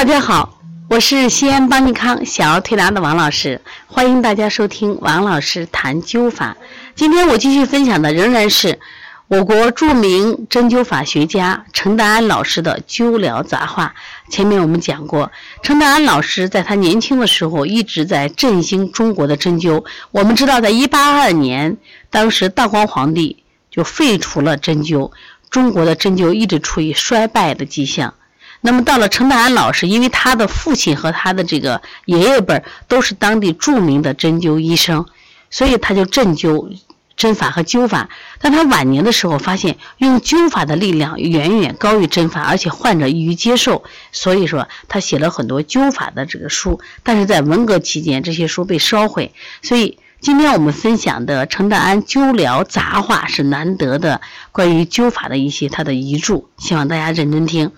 大家好，我是西安邦尼康小儿推拿的王老师，欢迎大家收听王老师谈灸法。今天我继续分享的仍然是我国著名针灸法学家陈达安老师的灸疗杂话。前面我们讲过，陈达安老师在他年轻的时候一直在振兴中国的针灸。我们知道，在一八二年，当时道光皇帝就废除了针灸，中国的针灸一直处于衰败的迹象。那么到了陈达安老师，因为他的父亲和他的这个爷爷辈都是当地著名的针灸医生，所以他就针灸、针法和灸法。但他晚年的时候发现，用灸法的力量远远高于针法，而且患者易于接受，所以说他写了很多灸法的这个书。但是在文革期间，这些书被烧毁，所以。今天我们分享的陈达安灸疗杂话是难得的关于灸法的一些他的遗著，希望大家认真听。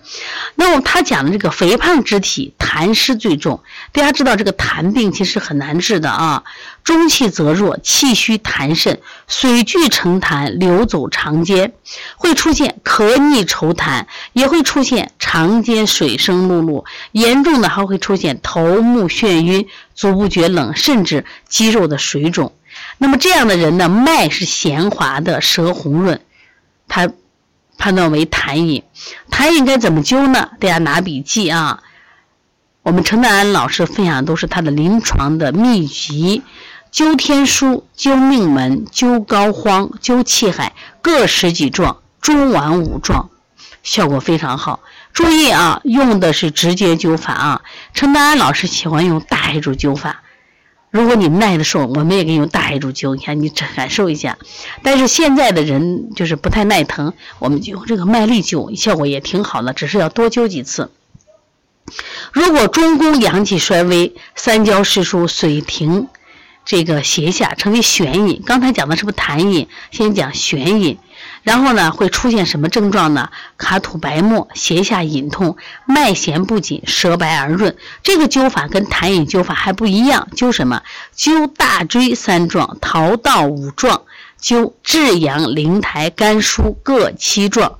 那么他讲的这个肥胖之体痰湿最重，大家知道这个痰病其实很难治的啊，中气则弱，气虚痰盛，水聚成痰流走肠间，会出现咳逆稠痰，也会出现肠间水生辘辘，严重的还会出现头目眩晕。足不觉冷，甚至肌肉的水肿。那么这样的人呢，脉是弦滑的，舌红润，他判断为痰饮。痰饮该怎么灸呢？大家拿笔记啊。我们陈达安老师分享的都是他的临床的秘籍：灸天枢、灸命门、灸膏肓、灸气海，各十几壮，中脘五壮，效果非常好。注意啊，用的是直接灸法啊。陈达安老师喜欢用大海柱灸法。如果你耐得受，我们也给你用大艾柱灸，你看你感受一下。但是现在的人就是不太耐疼，我们就用这个麦粒灸，效果也挺好的，只是要多灸几次。如果中宫阳气衰微，三焦失疏，水停，这个胁下，称为悬饮。刚才讲的是不是痰饮？先讲悬饮。然后呢，会出现什么症状呢？卡吐白沫，胁下隐痛，脉弦不紧，舌白而润。这个灸法跟痰饮灸法还不一样，灸什么？灸大椎三壮，桃道五壮，灸至阳、灵台、肝腧各七壮。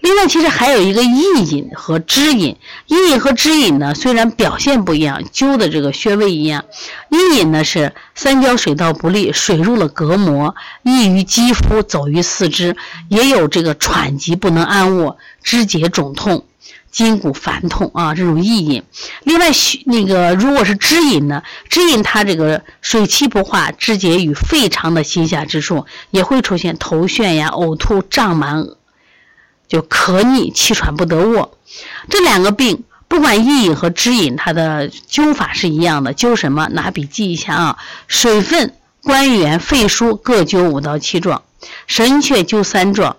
另外，其实还有一个意饮和支饮。意饮和支饮呢，虽然表现不一样，灸的这个穴位一样。意饮呢是三焦水道不利，水入了膈膜，溢于肌肤，走于四肢，也有这个喘急不能安卧，肢节肿痛，筋骨烦痛啊，这种意饮。另外，那个如果是支饮呢，支饮它这个水气不化，肢节与肺肠的心下之处，也会出现头眩呀、呕吐、胀满。就咳逆、气喘不得卧，这两个病，不管意饮和支饮，它的灸法是一样的。灸什么？拿笔记一下啊。水分、关元、肺腧各灸五到七壮，神阙灸三壮，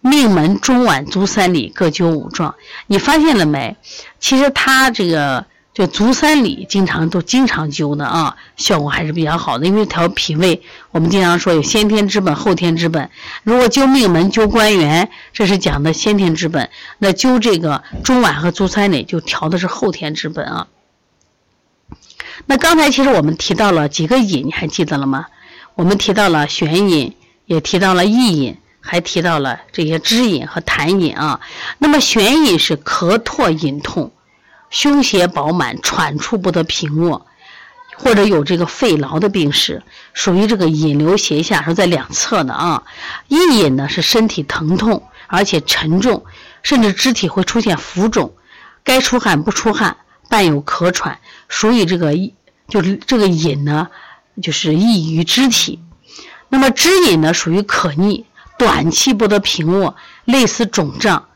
命门、中脘、足三里各灸五壮。你发现了没？其实它这个。就足三里，经常都经常灸的啊，效果还是比较好的。因为调脾胃，我们经常说有先天之本、后天之本。如果灸命门、灸关元，这是讲的先天之本；那灸这个中脘和足三里，就调的是后天之本啊。那刚才其实我们提到了几个饮，你还记得了吗？我们提到了悬饮，也提到了意饮，还提到了这些支饮和痰饮啊。那么悬饮是咳唾饮痛。胸胁饱满，喘出不得平卧，或者有这个肺痨的病史，属于这个引流胁下，是在两侧的啊。一引呢是身体疼痛，而且沉重，甚至肢体会出现浮肿，该出汗不出汗，伴有咳喘，属于这个就是这个引呢，就是易于肢体。那么支引呢，属于可逆，短期不得平卧，类似肿胀。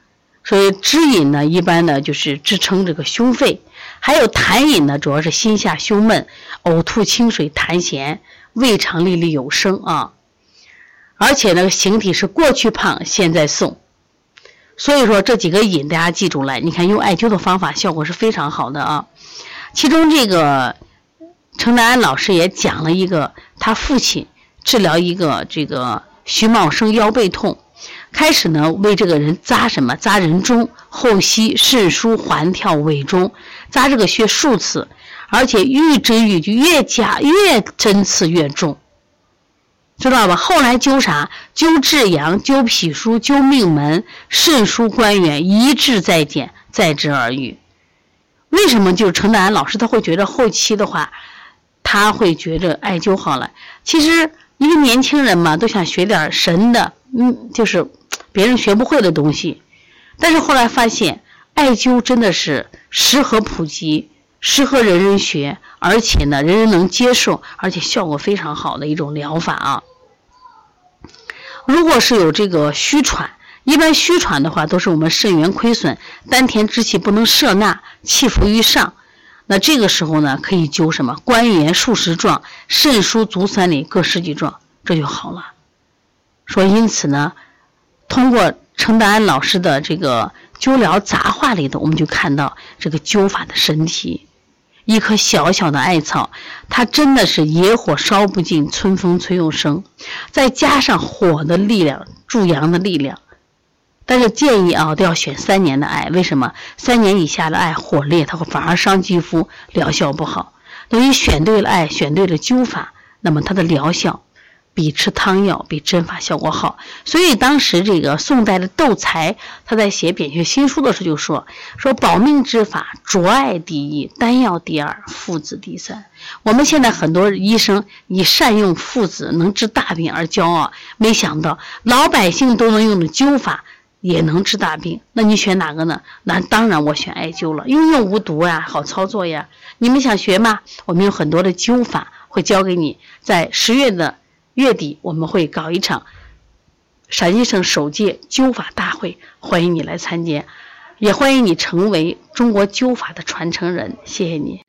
所以支引呢，一般呢就是支撑这个胸肺；还有痰饮呢，主要是心下胸闷、呕吐清水、痰涎、胃肠历历有声啊。而且呢，形体是过去胖，现在瘦。所以说这几个饮大家记住了，你看用艾灸的方法效果是非常好的啊。其中这个程南安老师也讲了一个，他父亲治疗一个这个徐茂生腰背痛。开始呢，为这个人扎什么？扎人中、后溪、肾腧、环跳、尾中，扎这个穴数次，而且愈针愈就越加越针刺越重，知道吧？后来灸啥？灸至阳、灸脾腧、灸命门、肾腧、关元，一治再减，再治而愈。为什么就是程德安老师他会觉得后期的话，他会觉着艾灸好了？其实一个年轻人嘛，都想学点神的，嗯，就是别人学不会的东西。但是后来发现，艾灸真的是适合普及，适合人人学，而且呢，人人能接受，而且效果非常好的一种疗法啊。如果是有这个虚喘，一般虚喘的话，都是我们肾元亏损，丹田之气不能摄纳，气浮于上。那这个时候呢，可以灸什么？关元数十壮，肾腧足三里各十几壮，这就好了。说因此呢，通过程德安老师的这个灸疗杂话里头，我们就看到这个灸法的神奇。一棵小小的艾草，它真的是野火烧不尽，春风吹又生。再加上火的力量，助阳的力量。但是建议啊，都要选三年的艾。为什么？三年以下的艾火烈，它会反而伤肌肤，疗效不好。等于选对了艾，选对了灸法，那么它的疗效。比吃汤药比针法效果好，所以当时这个宋代的窦才他在写扁鹊新书的时候就说：说保命之法，着艾第一，丹药第二，附子第三。我们现在很多医生以善用附子能治大病而骄傲，没想到老百姓都能用的灸法也能治大病。那你选哪个呢？那当然我选艾灸了，因为无毒呀，好操作呀。你们想学吗？我们有很多的灸法会教给你，在十月的。月底我们会搞一场陕西省首届灸法大会，欢迎你来参加，也欢迎你成为中国灸法的传承人。谢谢你。